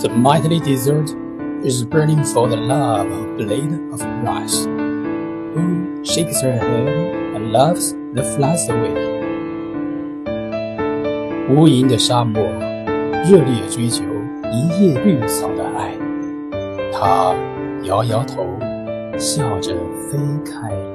The mighty desert is burning for the love of blade of grass. Who shakes her head and loves the flies away? 无垠的沙漠，热烈追求一叶绿草的爱。他摇摇头，笑着飞开了。